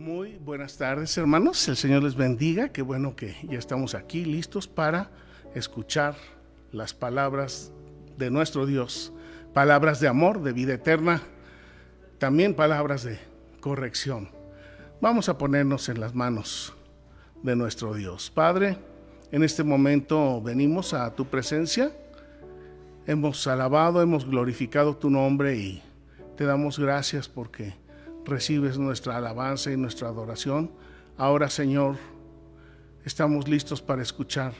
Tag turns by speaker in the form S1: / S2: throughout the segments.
S1: Muy buenas tardes, hermanos. El Señor les bendiga. Qué bueno que ya estamos aquí listos para escuchar las palabras de nuestro Dios. Palabras de amor, de vida eterna. También palabras de corrección. Vamos a ponernos en las manos de nuestro Dios. Padre, en este momento venimos a tu presencia. Hemos alabado, hemos glorificado tu nombre y te damos gracias porque recibes nuestra alabanza y nuestra adoración. Ahora, Señor, estamos listos para escuchar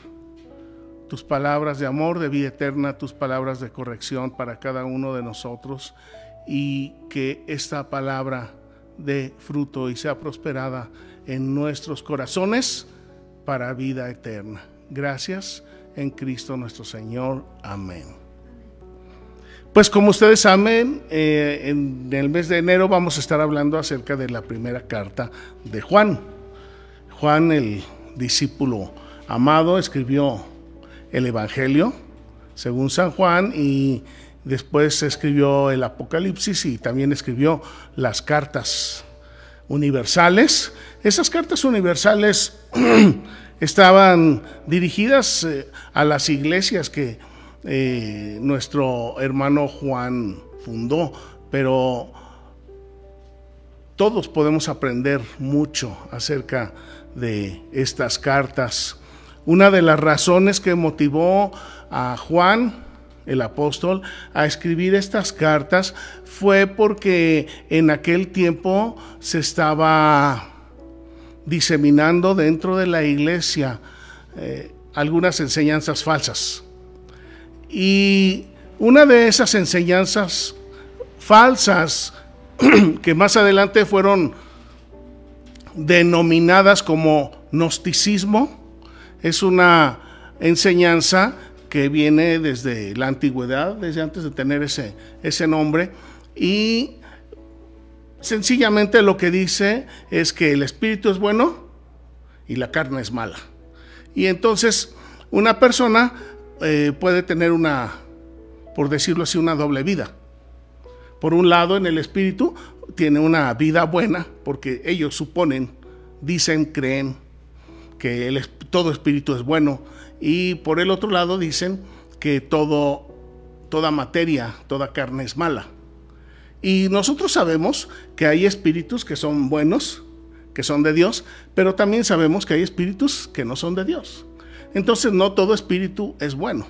S1: tus palabras de amor, de vida eterna, tus palabras de corrección para cada uno de nosotros y que esta palabra dé fruto y sea prosperada en nuestros corazones para vida eterna. Gracias en Cristo nuestro Señor. Amén. Pues como ustedes saben, eh, en el mes de enero vamos a estar hablando acerca de la primera carta de Juan. Juan, el discípulo amado, escribió el Evangelio según San Juan y después escribió el Apocalipsis y también escribió las cartas universales. Esas cartas universales estaban dirigidas eh, a las iglesias que eh, nuestro hermano Juan fundó, pero todos podemos aprender mucho acerca de estas cartas. Una de las razones que motivó a Juan, el apóstol, a escribir estas cartas fue porque en aquel tiempo se estaba diseminando dentro de la iglesia eh, algunas enseñanzas falsas. Y una de esas enseñanzas falsas que más adelante fueron denominadas como gnosticismo, es una enseñanza que viene desde la antigüedad, desde antes de tener ese, ese nombre, y sencillamente lo que dice es que el espíritu es bueno y la carne es mala. Y entonces una persona eh, puede tener una, por decirlo así, una doble vida. Por un lado, en el espíritu tiene una vida buena, porque ellos suponen, dicen, creen que todo espíritu es bueno. Y por el otro lado dicen que todo, toda materia, toda carne es mala. Y nosotros sabemos que hay espíritus que son buenos, que son de Dios, pero también sabemos que hay espíritus que no son de Dios. Entonces no todo espíritu es bueno.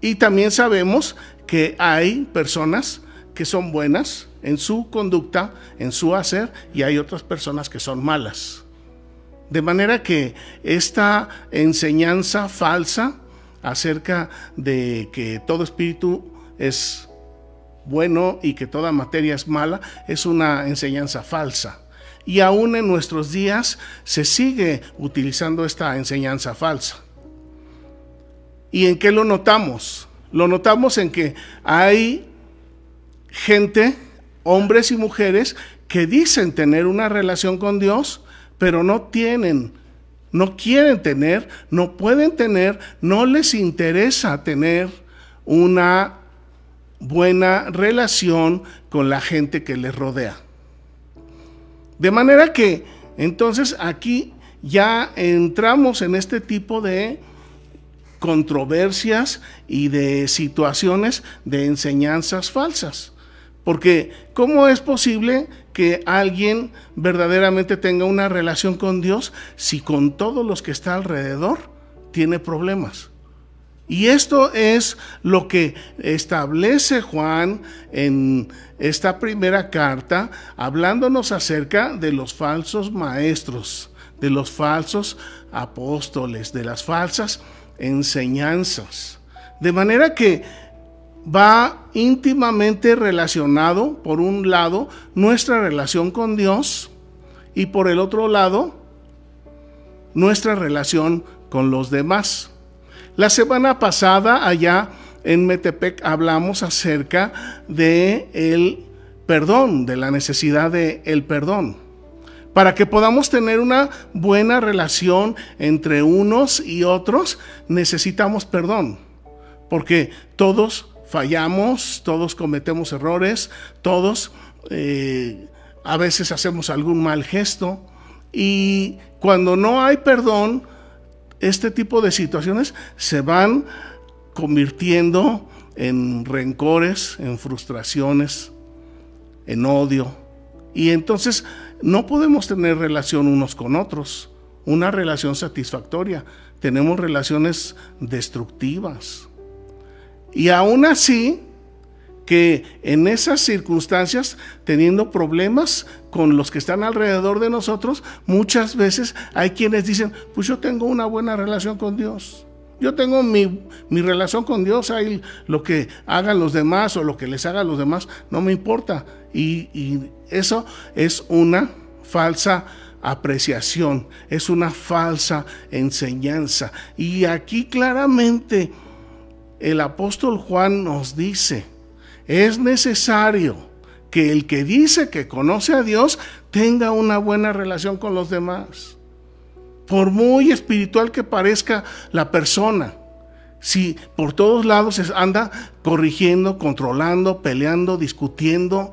S1: Y también sabemos que hay personas que son buenas en su conducta, en su hacer, y hay otras personas que son malas. De manera que esta enseñanza falsa acerca de que todo espíritu es bueno y que toda materia es mala es una enseñanza falsa y aún en nuestros días se sigue utilizando esta enseñanza falsa. ¿Y en qué lo notamos? Lo notamos en que hay gente, hombres y mujeres, que dicen tener una relación con Dios, pero no tienen, no quieren tener, no pueden tener, no les interesa tener una buena relación con la gente que les rodea. De manera que entonces aquí ya entramos en este tipo de controversias y de situaciones de enseñanzas falsas. Porque ¿cómo es posible que alguien verdaderamente tenga una relación con Dios si con todos los que está alrededor tiene problemas? Y esto es lo que establece Juan en esta primera carta, hablándonos acerca de los falsos maestros, de los falsos apóstoles, de las falsas enseñanzas. De manera que va íntimamente relacionado, por un lado, nuestra relación con Dios y por el otro lado, nuestra relación con los demás. La semana pasada allá en Metepec hablamos acerca de el perdón, de la necesidad de el perdón. Para que podamos tener una buena relación entre unos y otros, necesitamos perdón. Porque todos fallamos, todos cometemos errores, todos eh, a veces hacemos algún mal gesto y cuando no hay perdón, este tipo de situaciones se van convirtiendo en rencores, en frustraciones, en odio. Y entonces no podemos tener relación unos con otros, una relación satisfactoria. Tenemos relaciones destructivas. Y aún así, que en esas circunstancias, teniendo problemas con los que están alrededor de nosotros, muchas veces hay quienes dicen, pues yo tengo una buena relación con Dios. Yo tengo mi, relación con Dios, ahí lo que hagan los demás o lo que les hagan los demás, no me importa. Y, y eso es una falsa apreciación, es una falsa enseñanza. Y aquí claramente el apóstol Juan nos dice, es necesario que el que dice que conoce a Dios tenga una buena relación con los demás. Por muy espiritual que parezca la persona, si por todos lados anda corrigiendo, controlando, peleando, discutiendo,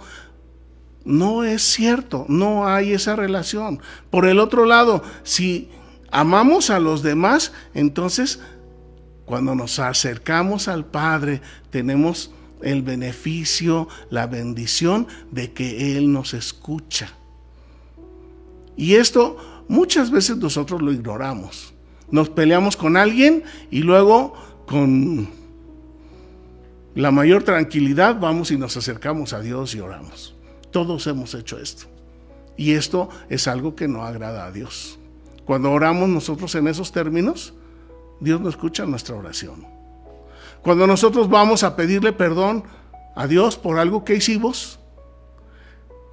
S1: no es cierto, no hay esa relación. Por el otro lado, si amamos a los demás, entonces cuando nos acercamos al Padre tenemos el beneficio, la bendición de que Él nos escucha. Y esto muchas veces nosotros lo ignoramos. Nos peleamos con alguien y luego con la mayor tranquilidad vamos y nos acercamos a Dios y oramos. Todos hemos hecho esto. Y esto es algo que no agrada a Dios. Cuando oramos nosotros en esos términos, Dios no escucha nuestra oración. Cuando nosotros vamos a pedirle perdón a Dios por algo que hicimos,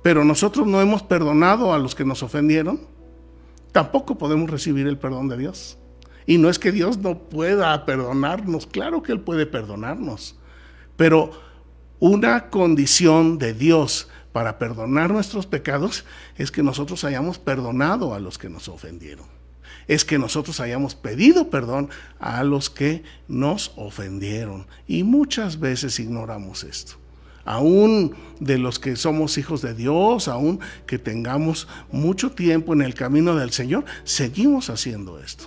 S1: pero nosotros no hemos perdonado a los que nos ofendieron, tampoco podemos recibir el perdón de Dios. Y no es que Dios no pueda perdonarnos, claro que Él puede perdonarnos, pero una condición de Dios para perdonar nuestros pecados es que nosotros hayamos perdonado a los que nos ofendieron es que nosotros hayamos pedido perdón a los que nos ofendieron. Y muchas veces ignoramos esto. Aún de los que somos hijos de Dios, aún que tengamos mucho tiempo en el camino del Señor, seguimos haciendo esto.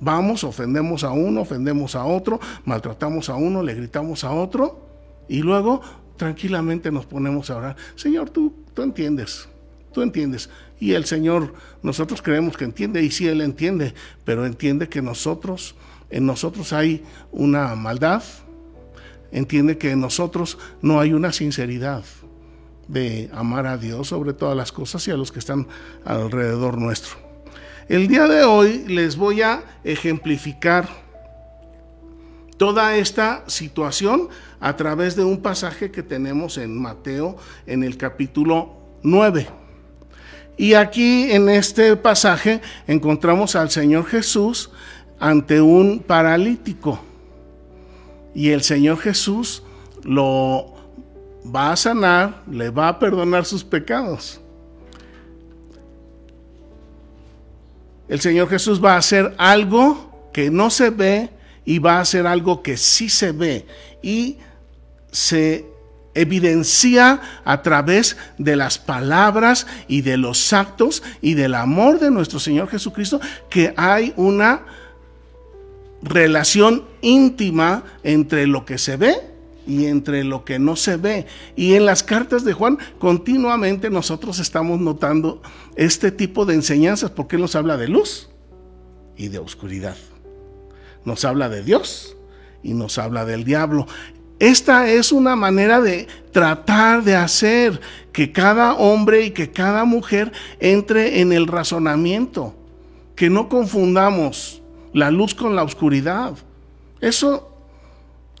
S1: Vamos, ofendemos a uno, ofendemos a otro, maltratamos a uno, le gritamos a otro y luego tranquilamente nos ponemos a orar. Señor, tú, tú entiendes, tú entiendes. Y el Señor, nosotros creemos que entiende, y sí Él entiende, pero entiende que nosotros, en nosotros hay una maldad, entiende que en nosotros no hay una sinceridad de amar a Dios sobre todas las cosas y a los que están alrededor nuestro. El día de hoy les voy a ejemplificar toda esta situación a través de un pasaje que tenemos en Mateo en el capítulo 9. Y aquí en este pasaje encontramos al Señor Jesús ante un paralítico. Y el Señor Jesús lo va a sanar, le va a perdonar sus pecados. El Señor Jesús va a hacer algo que no se ve y va a hacer algo que sí se ve y se evidencia a través de las palabras y de los actos y del amor de nuestro Señor Jesucristo que hay una relación íntima entre lo que se ve y entre lo que no se ve. Y en las cartas de Juan continuamente nosotros estamos notando este tipo de enseñanzas porque nos habla de luz y de oscuridad. Nos habla de Dios y nos habla del diablo. Esta es una manera de tratar de hacer que cada hombre y que cada mujer entre en el razonamiento, que no confundamos la luz con la oscuridad. Eso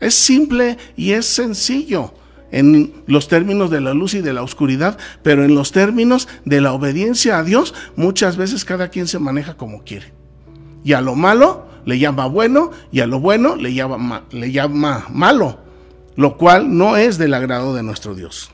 S1: es simple y es sencillo en los términos de la luz y de la oscuridad, pero en los términos de la obediencia a Dios, muchas veces cada quien se maneja como quiere. Y a lo malo le llama bueno y a lo bueno le llama, le llama malo lo cual no es del agrado de nuestro Dios.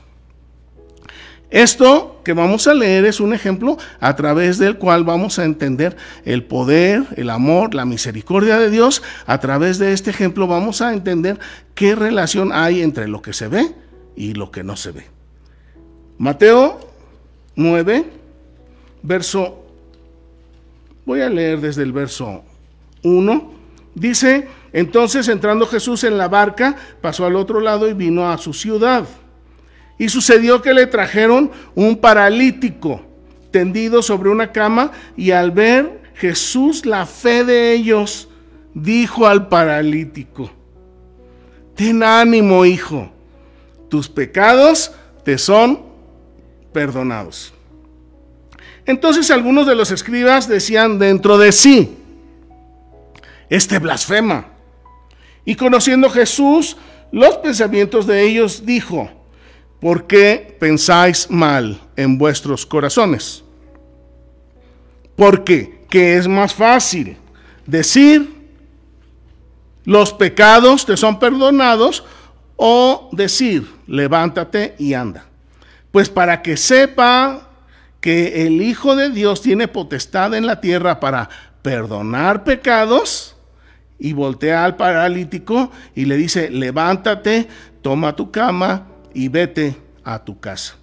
S1: Esto que vamos a leer es un ejemplo a través del cual vamos a entender el poder, el amor, la misericordia de Dios. A través de este ejemplo vamos a entender qué relación hay entre lo que se ve y lo que no se ve. Mateo 9, verso, voy a leer desde el verso 1, dice, entonces entrando Jesús en la barca, pasó al otro lado y vino a su ciudad. Y sucedió que le trajeron un paralítico tendido sobre una cama y al ver Jesús la fe de ellos, dijo al paralítico, ten ánimo hijo, tus pecados te son perdonados. Entonces algunos de los escribas decían dentro de sí, este blasfema. Y conociendo Jesús los pensamientos de ellos, dijo, ¿por qué pensáis mal en vuestros corazones? Porque, ¿qué es más fácil? Decir, los pecados te son perdonados, o decir, levántate y anda. Pues para que sepa que el Hijo de Dios tiene potestad en la tierra para perdonar pecados, y voltea al paralítico y le dice, levántate, toma tu cama y vete a tu casa.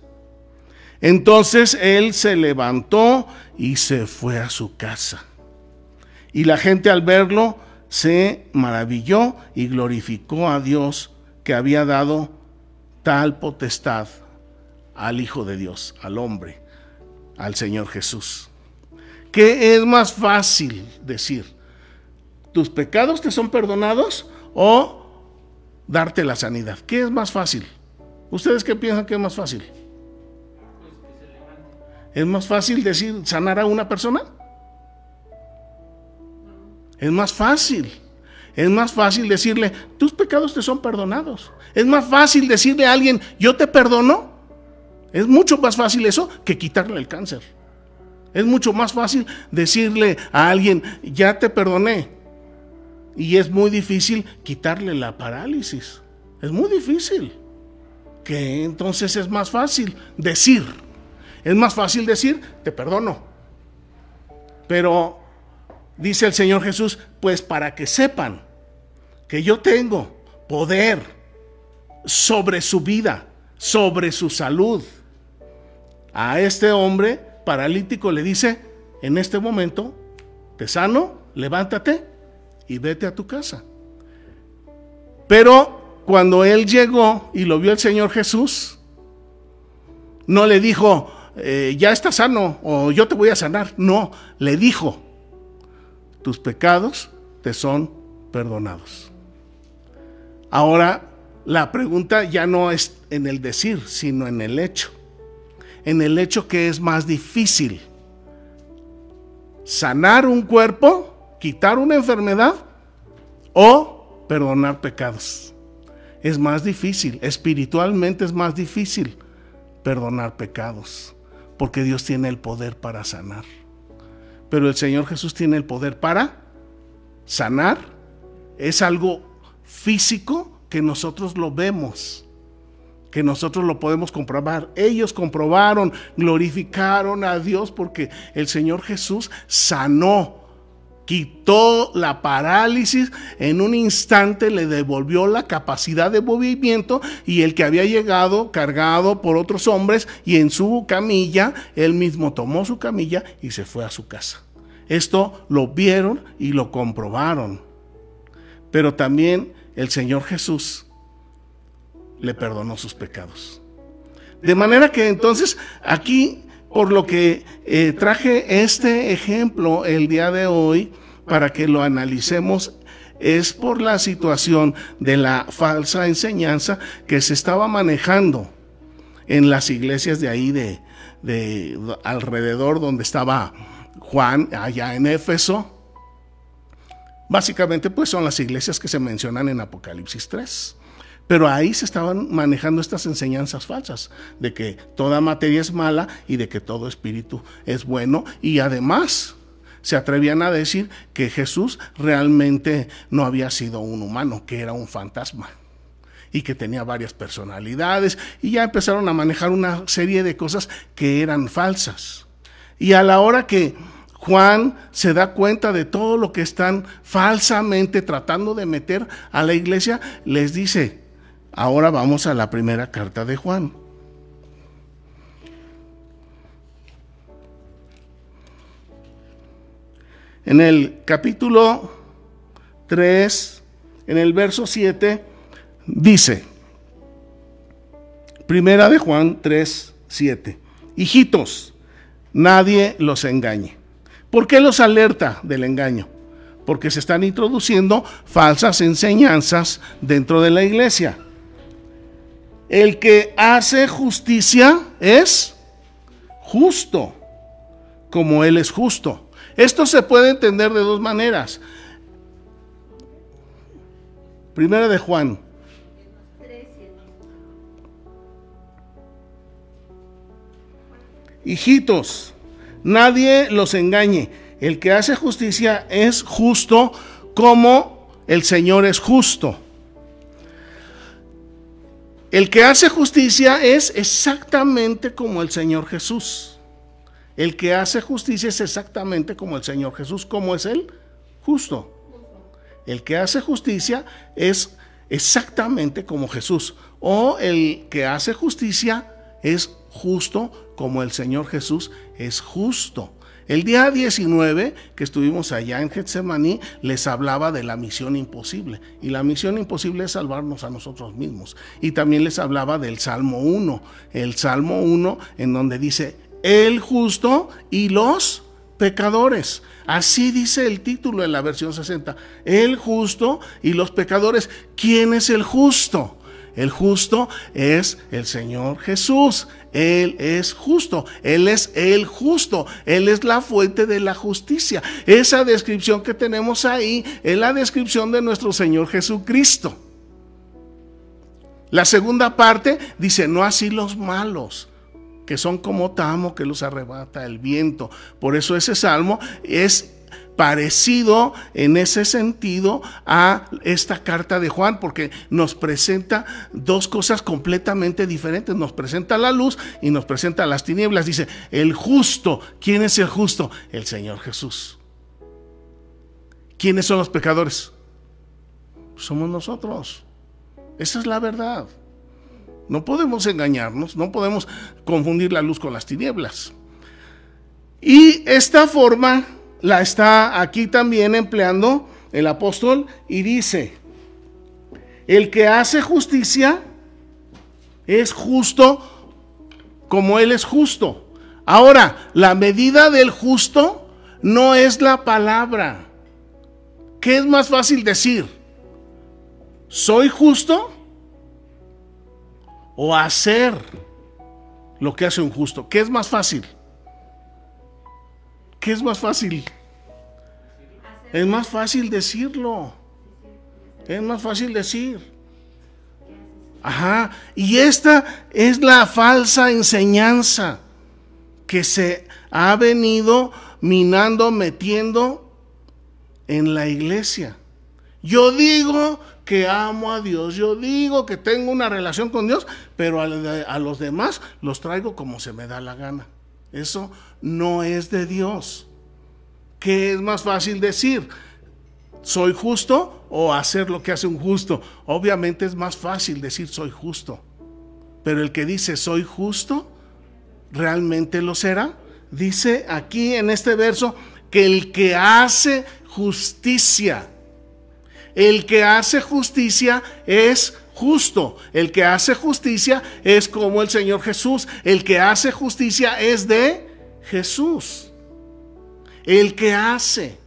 S1: Entonces él se levantó y se fue a su casa. Y la gente al verlo se maravilló y glorificó a Dios que había dado tal potestad al Hijo de Dios, al hombre, al Señor Jesús. ¿Qué es más fácil decir? ¿Tus pecados te son perdonados o darte la sanidad? ¿Qué es más fácil? ¿Ustedes qué piensan que es más fácil? ¿Es más fácil decir sanar a una persona? Es más fácil. Es más fácil decirle, tus pecados te son perdonados. Es más fácil decirle a alguien, yo te perdono. Es mucho más fácil eso que quitarle el cáncer. Es mucho más fácil decirle a alguien, ya te perdoné. Y es muy difícil quitarle la parálisis. Es muy difícil. Que entonces es más fácil decir. Es más fácil decir, te perdono. Pero dice el Señor Jesús, pues para que sepan que yo tengo poder sobre su vida, sobre su salud. A este hombre paralítico le dice, en este momento, te sano, levántate y vete a tu casa. Pero cuando él llegó y lo vio el Señor Jesús, no le dijo, eh, ya está sano o yo te voy a sanar. No, le dijo, tus pecados te son perdonados. Ahora, la pregunta ya no es en el decir, sino en el hecho. En el hecho que es más difícil. Sanar un cuerpo, quitar una enfermedad o perdonar pecados. Es más difícil, espiritualmente es más difícil perdonar pecados, porque Dios tiene el poder para sanar. Pero el Señor Jesús tiene el poder para sanar. Es algo físico que nosotros lo vemos, que nosotros lo podemos comprobar. Ellos comprobaron, glorificaron a Dios porque el Señor Jesús sanó, quitó la parálisis, en un instante le devolvió la capacidad de movimiento y el que había llegado cargado por otros hombres y en su camilla, él mismo tomó su camilla y se fue a su casa. Esto lo vieron y lo comprobaron. Pero también el Señor Jesús le perdonó sus pecados. De manera que entonces aquí, por lo que eh, traje este ejemplo el día de hoy, para que lo analicemos, es por la situación de la falsa enseñanza que se estaba manejando en las iglesias de ahí, de, de alrededor donde estaba Juan, allá en Éfeso, Básicamente, pues son las iglesias que se mencionan en Apocalipsis 3. Pero ahí se estaban manejando estas enseñanzas falsas, de que toda materia es mala y de que todo espíritu es bueno. Y además se atrevían a decir que Jesús realmente no había sido un humano, que era un fantasma y que tenía varias personalidades. Y ya empezaron a manejar una serie de cosas que eran falsas. Y a la hora que Juan se da cuenta de todo lo que están falsamente tratando de meter a la iglesia, les dice, Ahora vamos a la primera carta de Juan. En el capítulo 3, en el verso 7, dice, primera de Juan 3, 7, hijitos, nadie los engañe. ¿Por qué los alerta del engaño? Porque se están introduciendo falsas enseñanzas dentro de la iglesia. El que hace justicia es justo, como Él es justo. Esto se puede entender de dos maneras. Primera de Juan. Hijitos, nadie los engañe. El que hace justicia es justo como el Señor es justo. El que hace justicia es exactamente como el Señor Jesús. El que hace justicia es exactamente como el Señor Jesús. ¿Cómo es Él? Justo. El que hace justicia es exactamente como Jesús. O el que hace justicia es justo como el Señor Jesús es justo. El día 19 que estuvimos allá en Getsemaní les hablaba de la misión imposible y la misión imposible es salvarnos a nosotros mismos. Y también les hablaba del Salmo 1, el Salmo 1 en donde dice, el justo y los pecadores. Así dice el título en la versión 60, el justo y los pecadores. ¿Quién es el justo? El justo es el Señor Jesús. Él es justo. Él es el justo. Él es la fuente de la justicia. Esa descripción que tenemos ahí es la descripción de nuestro Señor Jesucristo. La segunda parte dice, no así los malos que son como tamo que los arrebata el viento. Por eso ese salmo es parecido en ese sentido a esta carta de Juan, porque nos presenta dos cosas completamente diferentes. Nos presenta la luz y nos presenta las tinieblas. Dice, el justo, ¿quién es el justo? El Señor Jesús. ¿Quiénes son los pecadores? Somos nosotros. Esa es la verdad. No podemos engañarnos, no podemos confundir la luz con las tinieblas. Y esta forma la está aquí también empleando el apóstol y dice, el que hace justicia es justo como él es justo. Ahora, la medida del justo no es la palabra. ¿Qué es más fácil decir? ¿Soy justo? ¿O hacer lo que hace un justo? ¿Qué es más fácil? ¿Qué es más fácil? Es más fácil decirlo. Es más fácil decir. Ajá. Y esta es la falsa enseñanza que se ha venido minando, metiendo en la iglesia. Yo digo que amo a Dios, yo digo que tengo una relación con Dios, pero a, los demás los traigo como se me da la gana. Eso no es de Dios. ¿Qué es más fácil decir? ¿Soy justo o hacer lo que hace un justo? Obviamente es más fácil decir soy justo. Pero el que dice soy justo, ¿realmente lo será? Dice aquí en este verso que el que hace justicia, el que hace justicia es justo. El que hace justicia es como el Señor Jesús. El que hace justicia es de Jesús. El que hace.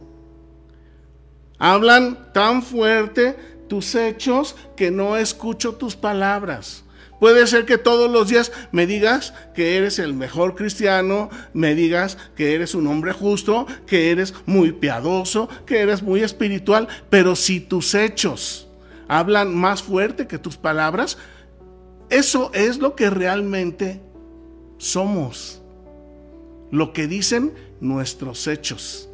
S1: Hablan tan fuerte tus hechos que no escucho tus palabras. Puede ser que todos los días me digas que eres el mejor cristiano, me digas que eres un hombre justo, que eres muy piadoso, que eres muy espiritual, pero si tus hechos hablan más fuerte que tus palabras, eso es lo que realmente somos. Lo que dicen nuestros hechos.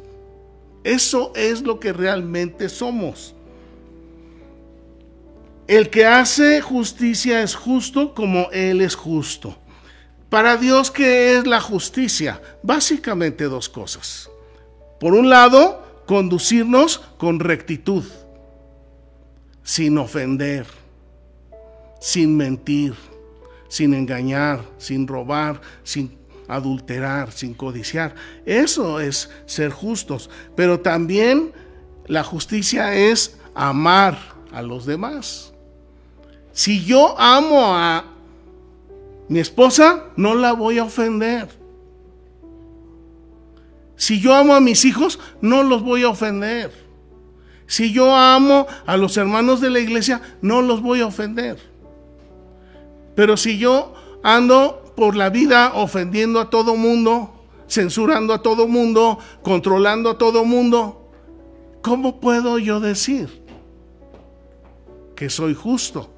S1: Eso es lo que realmente somos. El que hace justicia es justo como Él es justo. Para Dios, ¿qué es la justicia? Básicamente dos cosas. Por un lado, conducirnos con rectitud sin ofender, sin mentir, sin engañar, sin robar, sin adulterar, sin codiciar. Eso es ser justos. Pero también la justicia es amar a los demás. Si yo amo a mi esposa, no la voy a ofender. Si yo amo a mis hijos, no los voy a ofender. Si yo amo a los hermanos de la iglesia, no los voy a ofender. Pero si yo ando por la vida ofendiendo a todo mundo, censurando a todo mundo, controlando a todo mundo, ¿cómo puedo yo decir que soy justo?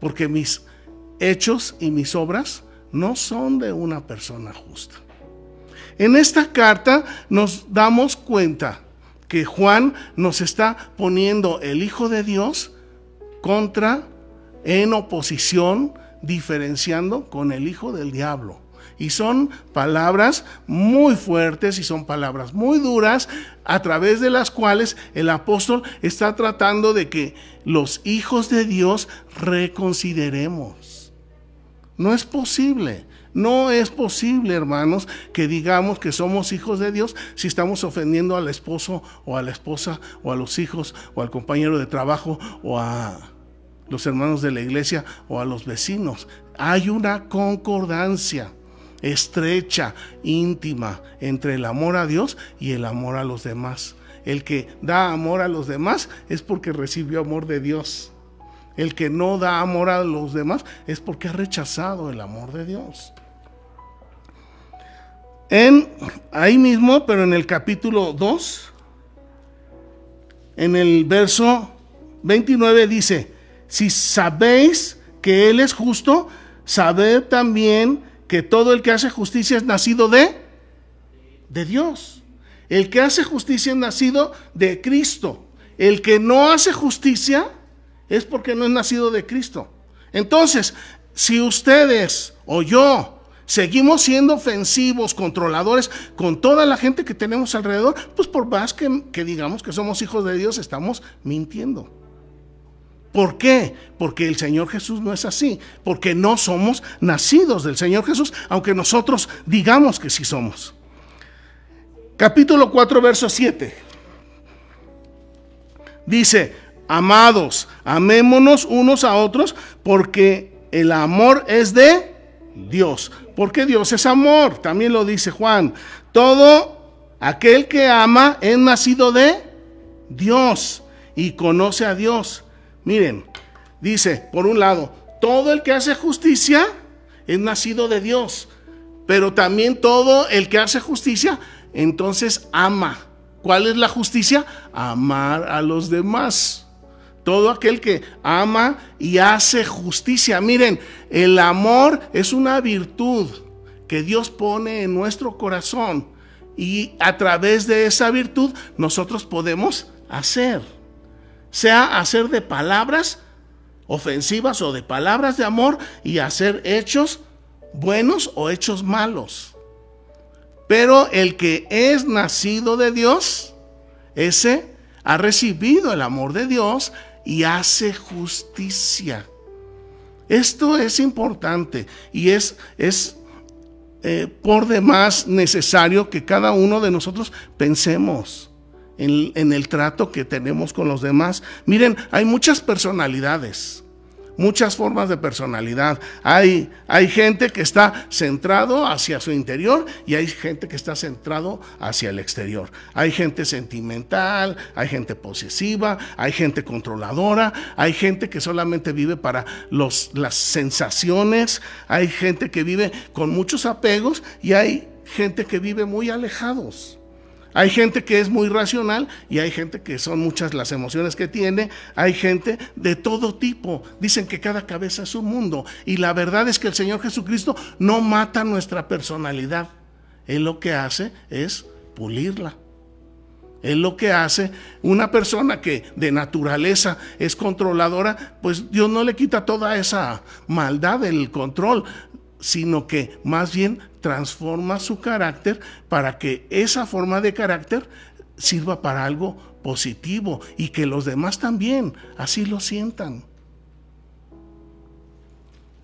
S1: Porque mis hechos y mis obras no son de una persona justa. En esta carta nos damos cuenta que Juan nos está poniendo el Hijo de Dios contra, en oposición, diferenciando con el Hijo del Diablo. Y son palabras muy fuertes y son palabras muy duras a través de las cuales el apóstol está tratando de que los hijos de Dios reconsideremos. No es posible. No es posible, hermanos, que digamos que somos hijos de Dios si estamos ofendiendo al esposo o a la esposa o a los hijos o al compañero de trabajo o a los hermanos de la iglesia o a los vecinos. Hay una concordancia estrecha, íntima, entre el amor a Dios y el amor a los demás. El que da amor a los demás es porque recibió amor de Dios. El que no da amor a los demás es porque ha rechazado el amor de Dios. En ahí mismo, pero en el capítulo 2, en el verso 29 dice, si sabéis que Él es justo, sabed también que todo el que hace justicia es nacido de, de Dios. El que hace justicia es nacido de Cristo. El que no hace justicia es porque no es nacido de Cristo. Entonces, si ustedes o yo seguimos siendo ofensivos, controladores con toda la gente que tenemos alrededor, pues por más que, que digamos que somos hijos de Dios, estamos mintiendo. ¿Por qué? Porque el Señor Jesús no es así, porque no somos nacidos del Señor Jesús, aunque nosotros digamos que sí somos. Capítulo 4, verso 7. Dice, amados, amémonos unos a otros, porque el amor es de Dios. Porque Dios es amor, también lo dice Juan. Todo aquel que ama es nacido de Dios y conoce a Dios. Miren, dice, por un lado, todo el que hace justicia es nacido de Dios, pero también todo el que hace justicia, entonces ama. ¿Cuál es la justicia? Amar a los demás. Todo aquel que ama y hace justicia. Miren, el amor es una virtud que Dios pone en nuestro corazón y a través de esa virtud nosotros podemos hacer sea hacer de palabras ofensivas o de palabras de amor y hacer hechos buenos o hechos malos. Pero el que es nacido de Dios, ese ha recibido el amor de Dios y hace justicia. Esto es importante y es, es eh, por demás necesario que cada uno de nosotros pensemos en, el trato que tenemos con los demás. Miren, hay muchas personalidades muchas formas de personalidad. Hay, hay, gente que está centrado hacia su interior y hay gente que está centrado hacia el exterior. Hay gente sentimental, hay gente posesiva, hay gente controladora, hay gente que solamente vive para los, las sensaciones, hay gente que vive con muchos apegos y hay gente que vive muy alejados. Hay gente que es muy racional y hay gente que son muchas las emociones que tiene. Hay gente de todo tipo. Dicen que cada cabeza es un mundo. Y la verdad es que el Señor Jesucristo no mata nuestra personalidad. Él lo que hace es pulirla. Él lo que hace, una persona que de naturaleza es controladora, pues Dios no le quita toda esa maldad del control, sino que más bien transforma su carácter para que esa forma de carácter sirva para algo positivo y que los demás también así lo sientan.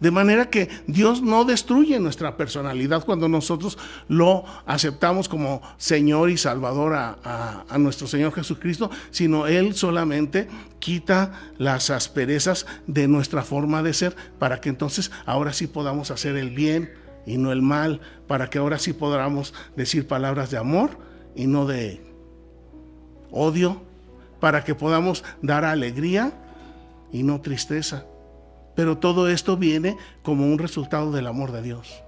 S1: De manera que Dios no destruye nuestra personalidad cuando nosotros lo aceptamos como Señor y Salvador a, nuestro Señor Jesucristo, sino Él solamente quita las asperezas de nuestra forma de ser para que entonces ahora sí podamos hacer el bien y no el mal, para que ahora sí podamos decir palabras de amor y no de odio, para que podamos dar alegría y no tristeza pero todo esto viene como un resultado del amor de Dios.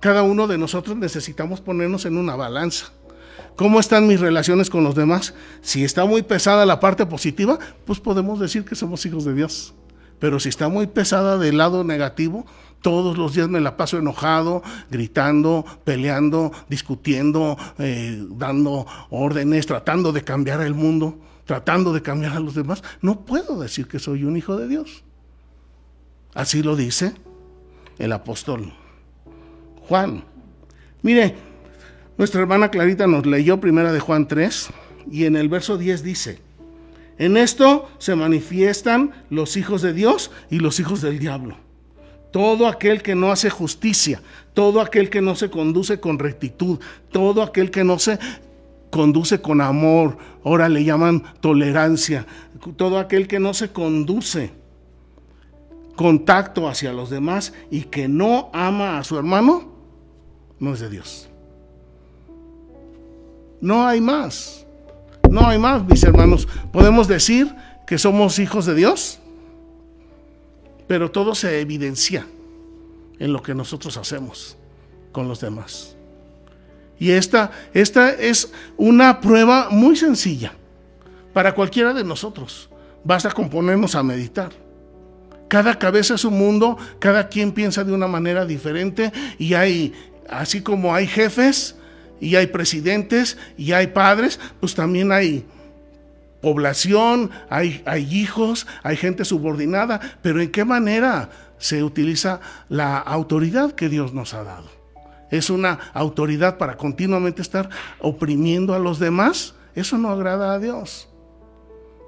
S1: Cada uno de nosotros necesitamos ponernos en una balanza. ¿Cómo están mis relaciones con los demás? Si está muy pesada la parte positiva, pues podemos decir que somos hijos de Dios. Pero si está muy pesada del lado negativo, todos los días me la paso enojado, gritando, peleando, discutiendo, eh, dando órdenes, tratando de cambiar el mundo, tratando de cambiar a los demás, no puedo decir que soy un hijo de Dios. Así lo dice el apóstol Juan. Mire, nuestra hermana Clarita nos leyó primera de Juan 3 y en el verso 10 dice, en esto se manifiestan los hijos de Dios y los hijos del diablo. Todo aquel que no hace justicia, todo aquel que no se conduce con rectitud, todo aquel que no se conduce con amor, ahora le llaman tolerancia, todo aquel que no se conduce contacto hacia los demás y que no ama a su hermano, no es de Dios. No hay más. No hay más, mis hermanos. Podemos decir que somos hijos de Dios, pero todo se evidencia en lo que nosotros hacemos con los demás. Y esta, esta es una prueba muy sencilla para cualquiera de nosotros. Basta con ponernos a meditar. Cada cabeza es un mundo, cada quien piensa de una manera diferente y hay, así como hay jefes y hay presidentes y hay padres, pues también hay población, hay, hay hijos, hay gente subordinada, pero ¿en qué manera se utiliza la autoridad que Dios nos ha dado? ¿Es una autoridad para continuamente estar oprimiendo a los demás? Eso no agrada a Dios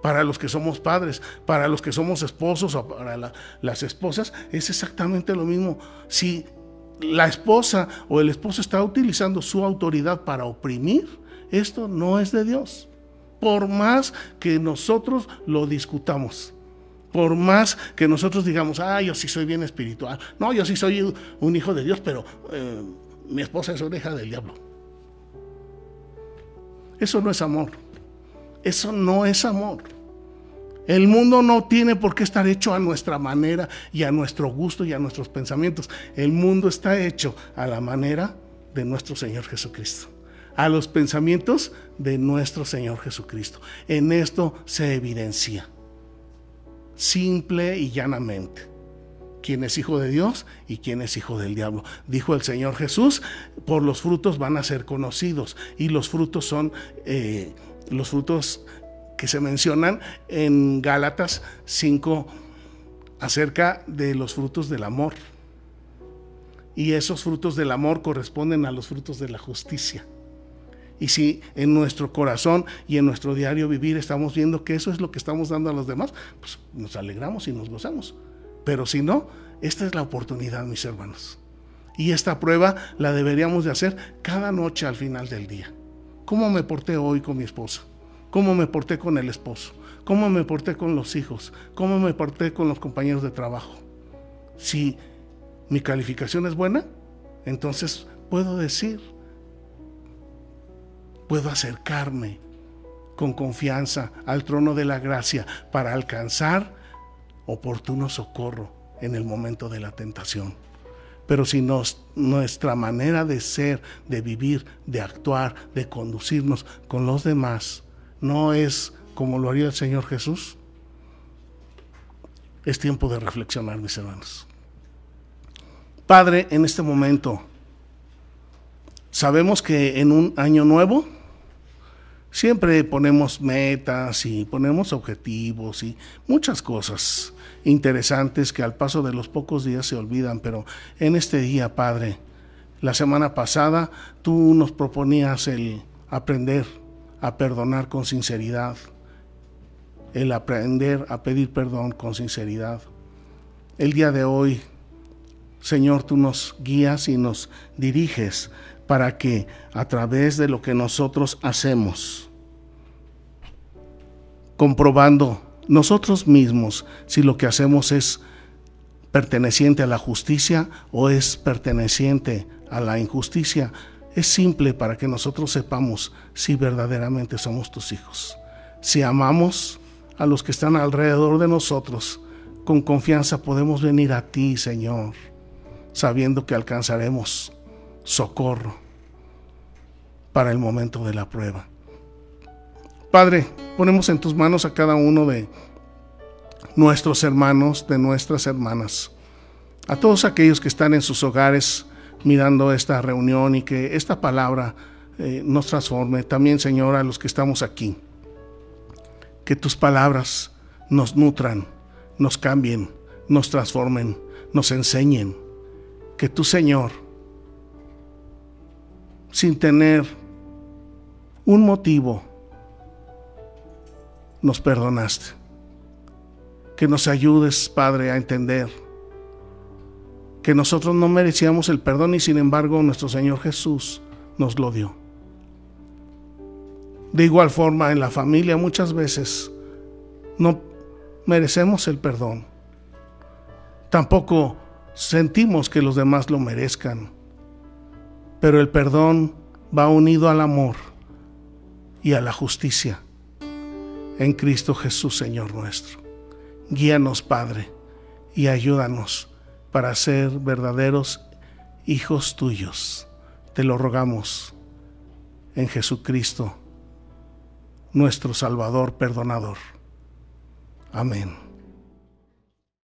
S1: para los que somos padres, para los que somos esposos o para las esposas, es exactamente lo mismo. Si la esposa o el esposo está utilizando su autoridad para oprimir, esto no es de Dios. Por más que nosotros lo discutamos, por más que nosotros digamos, ah, yo sí soy bien espiritual, no, yo sí soy un hijo de Dios, pero eh, mi esposa es hija del diablo. Eso no es amor. Eso no es amor. El mundo no tiene por qué estar hecho a nuestra manera y a nuestro gusto y a nuestros pensamientos. El mundo está hecho a la manera de nuestro Señor Jesucristo, a los pensamientos de nuestro Señor Jesucristo. En esto se evidencia, simple y llanamente, quién es hijo de Dios y quién es hijo del diablo. Dijo el Señor Jesús, por los frutos van a ser conocidos y los frutos son... Eh, los frutos que se mencionan en Gálatas 5 acerca de los frutos del amor. Y esos frutos del amor corresponden a los frutos de la justicia. Y si en nuestro corazón y en nuestro diario vivir estamos viendo que eso es lo que estamos dando a los demás, pues nos alegramos y nos gozamos. Pero si no, esta es la oportunidad, mis hermanos. Y esta prueba la deberíamos de hacer cada noche al final del día. ¿Cómo me porté hoy con mi esposa? Cómo me porté con el esposo, cómo me porté con los hijos, cómo me porté con los compañeros de trabajo. Si mi calificación es buena, entonces puedo decir, puedo acercarme con confianza al trono de la gracia para alcanzar oportuno socorro en el momento de la tentación. Pero si nuestra manera de ser, de vivir, de actuar, de conducirnos con los demás no es como lo haría el Señor Jesús, es tiempo de reflexionar, mis hermanos. Padre, en este momento, sabemos que en un año nuevo siempre ponemos metas y ponemos objetivos y muchas cosas interesantes que al paso de los pocos días se olvidan, pero en este día, Padre, la semana pasada tú nos proponías el aprender a perdonar con sinceridad, el aprender a pedir perdón con sinceridad. El día de hoy Señor, tú nos guías y nos diriges para que a través de lo que nosotros hacemos, comprobando nosotros mismos si lo que hacemos es perteneciente a la justicia o es perteneciente a la injusticia, es simple para que nosotros sepamos si verdaderamente somos tus hijos. Si amamos a los que están alrededor de nosotros, con confianza podemos venir a ti, Señor sabiendo que alcanzaremos socorro para el momento de la prueba. Padre, ponemos en tus manos a cada uno de nuestros hermanos, de nuestras hermanas, a todos aquellos que están en sus hogares mirando esta reunión y que esta palabra eh, nos transforme. También, Señor, a los que estamos aquí. Que tus palabras nos nutran, nos cambien, nos transformen, nos enseñen que tu Señor, sin tener un motivo, nos perdonaste. Que nos ayudes, Padre, a entender que nosotros no merecíamos el perdón y sin embargo nuestro Señor Jesús nos lo dio. De igual forma, en la familia muchas veces no merecemos el perdón. Tampoco sentimos que los demás lo merezcan, pero el perdón va unido al amor y a la justicia en Cristo Jesús, Señor nuestro. Guíanos, Padre, y ayúdanos para ser verdaderos hijos tuyos. Te lo rogamos en Jesucristo, nuestro Salvador perdonador. Amén.